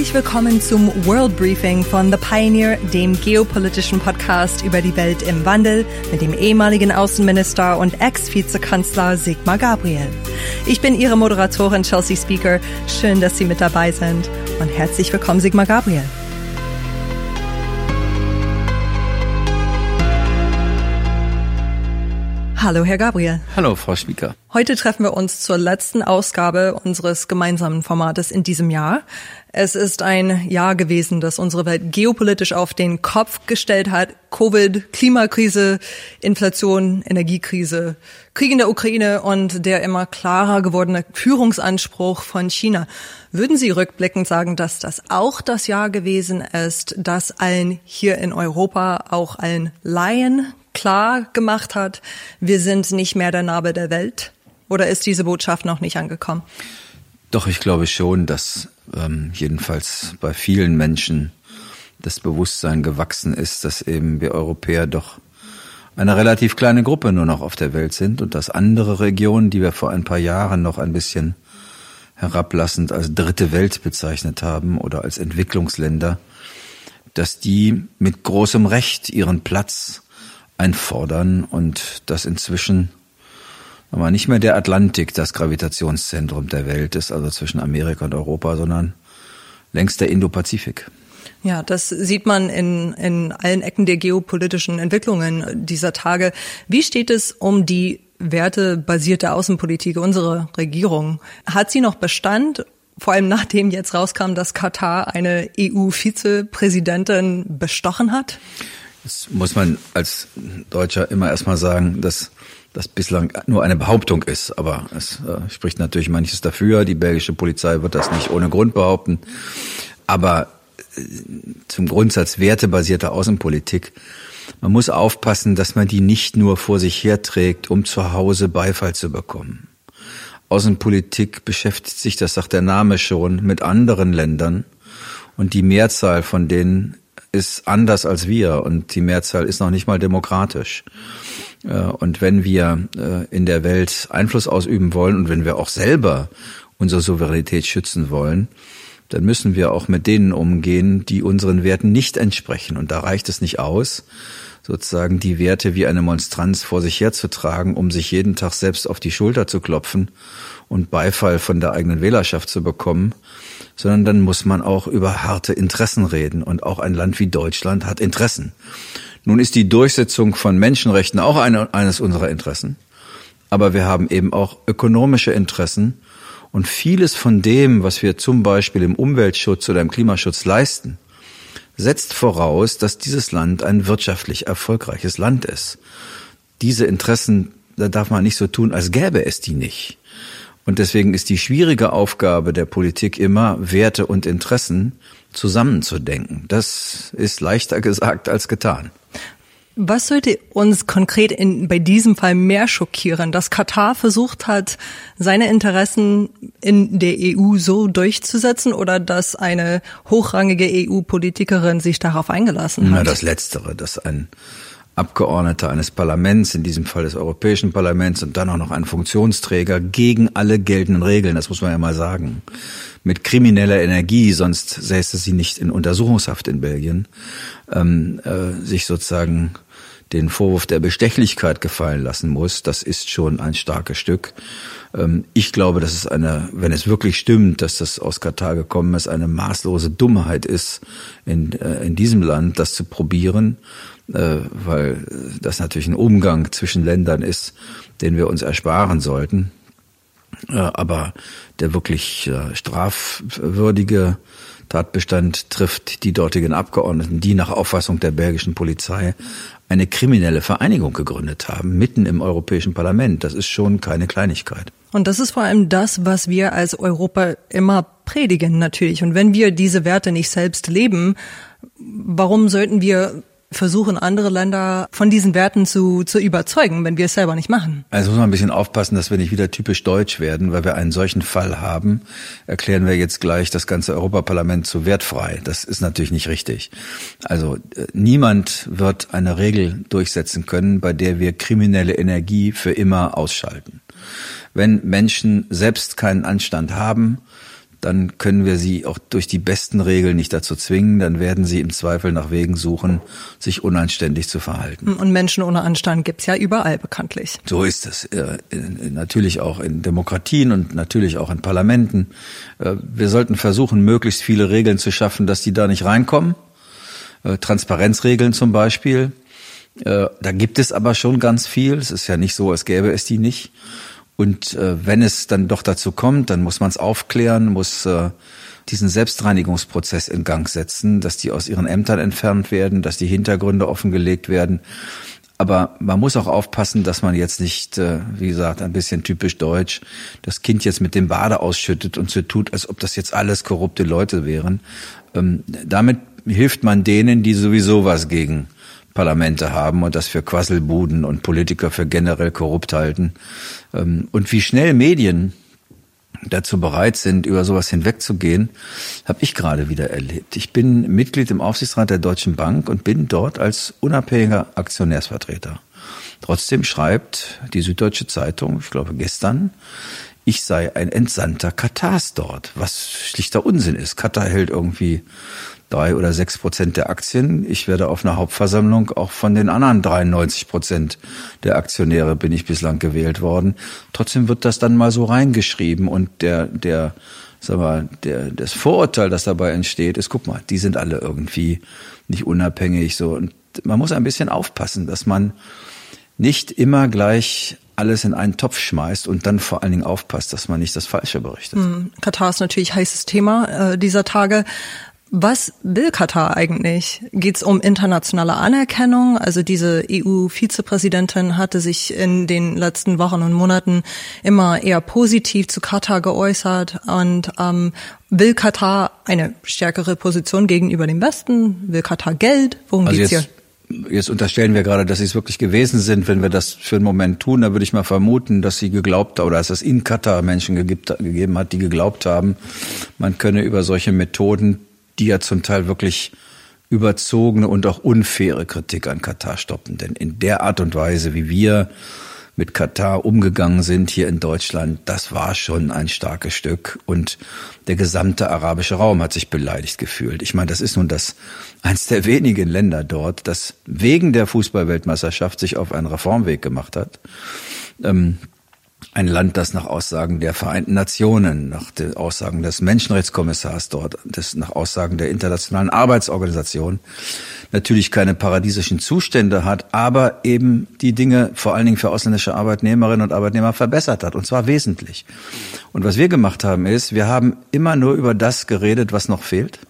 Herzlich willkommen zum World Briefing von The Pioneer, dem geopolitischen Podcast über die Welt im Wandel mit dem ehemaligen Außenminister und Ex-Vizekanzler Sigmar Gabriel. Ich bin Ihre Moderatorin Chelsea Speaker. Schön, dass Sie mit dabei sind und herzlich willkommen Sigmar Gabriel. Hallo, Herr Gabriel. Hallo, Frau Spieker. Heute treffen wir uns zur letzten Ausgabe unseres gemeinsamen Formates in diesem Jahr. Es ist ein Jahr gewesen, das unsere Welt geopolitisch auf den Kopf gestellt hat. Covid, Klimakrise, Inflation, Energiekrise, Krieg in der Ukraine und der immer klarer gewordene Führungsanspruch von China. Würden Sie rückblickend sagen, dass das auch das Jahr gewesen ist, das allen hier in Europa, auch allen Laien klar gemacht hat, wir sind nicht mehr der Narbe der Welt? Oder ist diese Botschaft noch nicht angekommen? Doch, ich glaube schon, dass ähm, jedenfalls bei vielen Menschen das Bewusstsein gewachsen ist, dass eben wir Europäer doch eine relativ kleine Gruppe nur noch auf der Welt sind und dass andere Regionen, die wir vor ein paar Jahren noch ein bisschen herablassend als dritte Welt bezeichnet haben oder als Entwicklungsländer, dass die mit großem Recht ihren Platz einfordern und dass inzwischen aber nicht mehr der Atlantik das Gravitationszentrum der Welt ist, also zwischen Amerika und Europa, sondern längst der Indopazifik. Ja, das sieht man in, in allen Ecken der geopolitischen Entwicklungen dieser Tage. Wie steht es um die wertebasierte Außenpolitik unserer Regierung? Hat sie noch Bestand? Vor allem nachdem jetzt rauskam, dass Katar eine EU-Vizepräsidentin bestochen hat? Das muss man als Deutscher immer erstmal sagen, dass das bislang nur eine Behauptung ist. Aber es äh, spricht natürlich manches dafür. Die belgische Polizei wird das nicht ohne Grund behaupten. Aber äh, zum Grundsatz wertebasierter Außenpolitik, man muss aufpassen, dass man die nicht nur vor sich herträgt, um zu Hause Beifall zu bekommen. Außenpolitik beschäftigt sich, das sagt der Name schon, mit anderen Ländern. Und die Mehrzahl von denen ist anders als wir und die Mehrzahl ist noch nicht mal demokratisch. Äh, und wenn wir äh, in der Welt Einfluss ausüben wollen und wenn wir auch selber unsere Souveränität schützen wollen, dann müssen wir auch mit denen umgehen, die unseren Werten nicht entsprechen. Und da reicht es nicht aus, sozusagen die Werte wie eine Monstranz vor sich herzutragen, um sich jeden Tag selbst auf die Schulter zu klopfen und Beifall von der eigenen Wählerschaft zu bekommen, sondern dann muss man auch über harte Interessen reden. Und auch ein Land wie Deutschland hat Interessen. Nun ist die Durchsetzung von Menschenrechten auch eine, eines unserer Interessen. Aber wir haben eben auch ökonomische Interessen. Und vieles von dem, was wir zum Beispiel im Umweltschutz oder im Klimaschutz leisten, setzt voraus, dass dieses Land ein wirtschaftlich erfolgreiches Land ist. Diese Interessen, da darf man nicht so tun, als gäbe es die nicht. Und deswegen ist die schwierige Aufgabe der Politik immer, Werte und Interessen zusammenzudenken. Das ist leichter gesagt als getan. Was sollte uns konkret in, bei diesem Fall mehr schockieren, dass Katar versucht hat, seine Interessen in der EU so durchzusetzen oder dass eine hochrangige EU-Politikerin sich darauf eingelassen hat? Na, das Letztere, dass ein Abgeordneter eines Parlaments, in diesem Fall des Europäischen Parlaments und dann auch noch ein Funktionsträger gegen alle geltenden Regeln, das muss man ja mal sagen, mit krimineller Energie, sonst säße sie nicht in Untersuchungshaft in Belgien, ähm, äh, sich sozusagen den Vorwurf der Bestechlichkeit gefallen lassen muss, das ist schon ein starkes Stück. Ähm, ich glaube, dass es eine, wenn es wirklich stimmt, dass das aus Katar gekommen ist, eine maßlose Dummheit ist, in, äh, in diesem Land das zu probieren äh, weil das natürlich ein Umgang zwischen Ländern ist, den wir uns ersparen sollten. Äh, aber der wirklich strafwürdige Tatbestand trifft die dortigen Abgeordneten, die nach Auffassung der belgischen Polizei eine kriminelle Vereinigung gegründet haben, mitten im Europäischen Parlament. Das ist schon keine Kleinigkeit. Und das ist vor allem das, was wir als Europa immer predigen natürlich. Und wenn wir diese Werte nicht selbst leben, warum sollten wir versuchen, andere Länder von diesen Werten zu, zu überzeugen, wenn wir es selber nicht machen. Also muss man ein bisschen aufpassen, dass wir nicht wieder typisch deutsch werden, weil wir einen solchen Fall haben, erklären wir jetzt gleich das ganze Europaparlament zu wertfrei. Das ist natürlich nicht richtig. Also äh, niemand wird eine Regel durchsetzen können, bei der wir kriminelle Energie für immer ausschalten. Wenn Menschen selbst keinen Anstand haben, dann können wir sie auch durch die besten Regeln nicht dazu zwingen. Dann werden sie im Zweifel nach Wegen suchen, sich unanständig zu verhalten. Und Menschen ohne Anstand gibt's ja überall bekanntlich. So ist es. Natürlich auch in Demokratien und natürlich auch in Parlamenten. Äh, wir sollten versuchen, möglichst viele Regeln zu schaffen, dass die da nicht reinkommen. Äh, Transparenzregeln zum Beispiel. Äh, da gibt es aber schon ganz viel. Es ist ja nicht so, als gäbe es die nicht. Und äh, wenn es dann doch dazu kommt, dann muss man es aufklären, muss äh, diesen Selbstreinigungsprozess in Gang setzen, dass die aus ihren Ämtern entfernt werden, dass die Hintergründe offengelegt werden. Aber man muss auch aufpassen, dass man jetzt nicht, äh, wie gesagt, ein bisschen typisch deutsch, das Kind jetzt mit dem Bade ausschüttet und so tut, als ob das jetzt alles korrupte Leute wären. Ähm, damit hilft man denen, die sowieso was gegen Parlamente haben und das für Quasselbuden und Politiker für generell korrupt halten. Ähm, und wie schnell Medien dazu bereit sind, über sowas hinwegzugehen, habe ich gerade wieder erlebt. Ich bin Mitglied im Aufsichtsrat der Deutschen Bank und bin dort als unabhängiger Aktionärsvertreter. Trotzdem schreibt die Süddeutsche Zeitung, ich glaube gestern, ich sei ein Entsandter Katars dort, was schlichter Unsinn ist. Katar hält irgendwie drei oder sechs Prozent der Aktien. Ich werde auf einer Hauptversammlung auch von den anderen 93 Prozent der Aktionäre bin ich bislang gewählt worden. Trotzdem wird das dann mal so reingeschrieben und der, der, sag mal, der, das Vorurteil, das dabei entsteht, ist, guck mal, die sind alle irgendwie nicht unabhängig, so. Und man muss ein bisschen aufpassen, dass man nicht immer gleich alles in einen Topf schmeißt und dann vor allen Dingen aufpasst, dass man nicht das Falsche berichtet. Hm, Katar ist natürlich heißes Thema äh, dieser Tage. Was will Katar eigentlich? Geht es um internationale Anerkennung? Also diese EU-Vizepräsidentin hatte sich in den letzten Wochen und Monaten immer eher positiv zu Katar geäußert und ähm, will Katar eine stärkere Position gegenüber dem Westen? Will Katar Geld? Worum also geht's jetzt, hier? Jetzt unterstellen wir gerade, dass sie es wirklich gewesen sind. Wenn wir das für einen Moment tun, dann würde ich mal vermuten, dass sie geglaubt oder dass es in Katar Menschen gegeben hat, die geglaubt haben, man könne über solche Methoden die ja zum Teil wirklich überzogene und auch unfaire Kritik an Katar stoppen. Denn in der Art und Weise, wie wir mit Katar umgegangen sind hier in Deutschland, das war schon ein starkes Stück und der gesamte arabische Raum hat sich beleidigt gefühlt. Ich meine, das ist nun das eins der wenigen Länder dort, das wegen der Fußballweltmeisterschaft sich auf einen Reformweg gemacht hat. Ähm, ein Land, das nach Aussagen der Vereinten Nationen, nach den Aussagen des Menschenrechtskommissars dort, des, nach Aussagen der Internationalen Arbeitsorganisation natürlich keine paradiesischen Zustände hat, aber eben die Dinge vor allen Dingen für ausländische Arbeitnehmerinnen und Arbeitnehmer verbessert hat, und zwar wesentlich. Und was wir gemacht haben, ist, wir haben immer nur über das geredet, was noch fehlt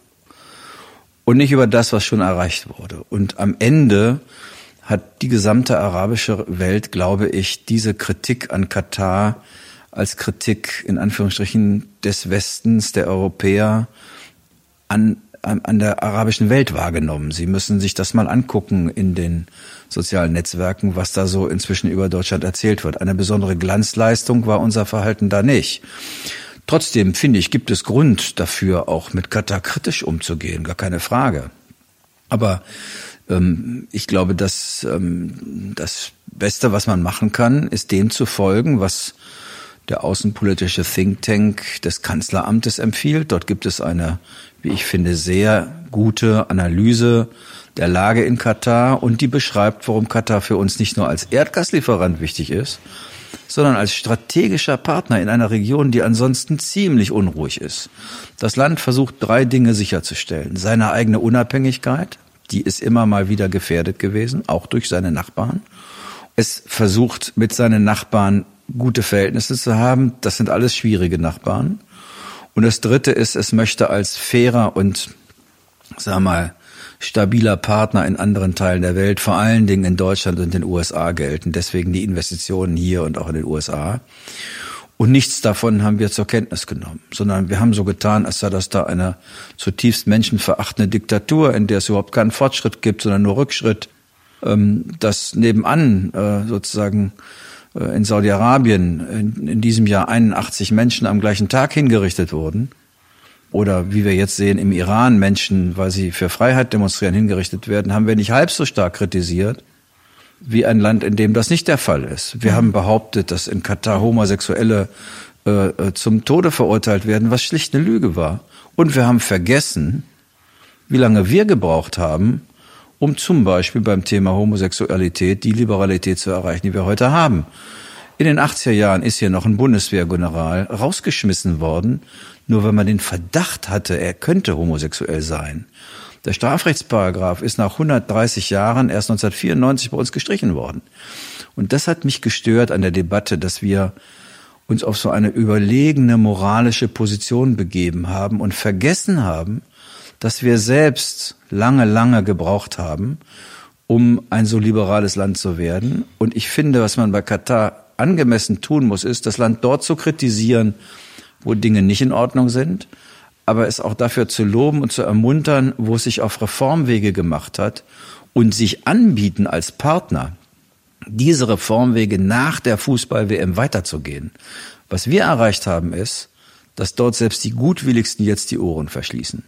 und nicht über das, was schon erreicht wurde. Und am Ende hat die gesamte arabische Welt, glaube ich, diese Kritik an Katar als Kritik in Anführungsstrichen des Westens, der Europäer an, an, an der arabischen Welt wahrgenommen. Sie müssen sich das mal angucken in den sozialen Netzwerken, was da so inzwischen über Deutschland erzählt wird. Eine besondere Glanzleistung war unser Verhalten da nicht. Trotzdem finde ich, gibt es Grund dafür, auch mit Katar kritisch umzugehen, gar keine Frage. Aber ich glaube, dass ähm, das Beste, was man machen kann, ist dem zu folgen, was der außenpolitische Think Tank des Kanzleramtes empfiehlt. Dort gibt es eine, wie ich finde, sehr gute Analyse der Lage in Katar und die beschreibt, warum Katar für uns nicht nur als Erdgaslieferant wichtig ist, sondern als strategischer Partner in einer Region, die ansonsten ziemlich unruhig ist. Das Land versucht drei Dinge sicherzustellen. Seine eigene Unabhängigkeit, die ist immer mal wieder gefährdet gewesen, auch durch seine Nachbarn. Es versucht mit seinen Nachbarn gute Verhältnisse zu haben. Das sind alles schwierige Nachbarn. Und das Dritte ist, es möchte als fairer und, sag mal, stabiler Partner in anderen Teilen der Welt, vor allen Dingen in Deutschland und den USA gelten. Deswegen die Investitionen hier und auch in den USA. Und nichts davon haben wir zur Kenntnis genommen, sondern wir haben so getan, als sei das da eine zutiefst menschenverachtende Diktatur, in der es überhaupt keinen Fortschritt gibt, sondern nur Rückschritt. Ähm, dass nebenan äh, sozusagen äh, in Saudi-Arabien in, in diesem Jahr 81 Menschen am gleichen Tag hingerichtet wurden. Oder wie wir jetzt sehen, im Iran Menschen, weil sie für Freiheit demonstrieren, hingerichtet werden, haben wir nicht halb so stark kritisiert wie ein Land, in dem das nicht der Fall ist. Wir mhm. haben behauptet, dass in Katar Homosexuelle äh, äh, zum Tode verurteilt werden, was schlicht eine Lüge war. Und wir haben vergessen, wie lange wir gebraucht haben, um zum Beispiel beim Thema Homosexualität die Liberalität zu erreichen, die wir heute haben. In den 80er Jahren ist hier noch ein Bundeswehrgeneral rausgeschmissen worden, nur wenn man den Verdacht hatte, er könnte homosexuell sein. Der Strafrechtsparagraph ist nach 130 Jahren erst 1994 bei uns gestrichen worden. Und das hat mich gestört an der Debatte, dass wir uns auf so eine überlegene moralische Position begeben haben und vergessen haben, dass wir selbst lange, lange gebraucht haben, um ein so liberales Land zu werden. Und ich finde, was man bei Katar angemessen tun muss, ist, das Land dort zu kritisieren, wo Dinge nicht in Ordnung sind, aber es auch dafür zu loben und zu ermuntern, wo es sich auf Reformwege gemacht hat und sich anbieten als Partner, diese Reformwege nach der Fußball-WM weiterzugehen. Was wir erreicht haben, ist, dass dort selbst die Gutwilligsten jetzt die Ohren verschließen.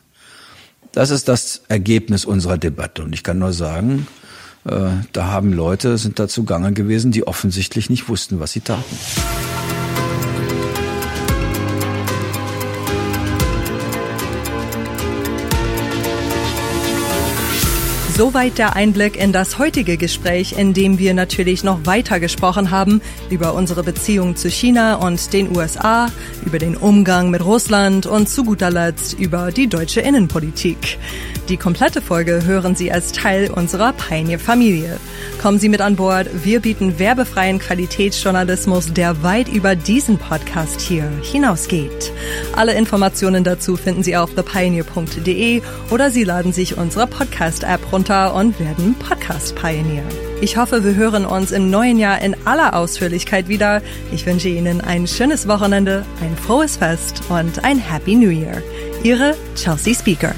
Das ist das Ergebnis unserer Debatte. Und ich kann nur sagen, äh, da haben Leute, sind da zugange gewesen, die offensichtlich nicht wussten, was sie taten. Soweit der Einblick in das heutige Gespräch, in dem wir natürlich noch weiter gesprochen haben über unsere Beziehung zu China und den USA, über den Umgang mit Russland und zu guter Letzt über die deutsche Innenpolitik. Die komplette Folge hören Sie als Teil unserer Pioneer-Familie. Kommen Sie mit an Bord. Wir bieten werbefreien Qualitätsjournalismus, der weit über diesen Podcast hier hinausgeht. Alle Informationen dazu finden Sie auf thepioneer.de oder Sie laden sich unsere Podcast-App runter und werden Podcast-Pioneer. Ich hoffe, wir hören uns im neuen Jahr in aller Ausführlichkeit wieder. Ich wünsche Ihnen ein schönes Wochenende, ein frohes Fest und ein Happy New Year. Ihre Chelsea Speaker.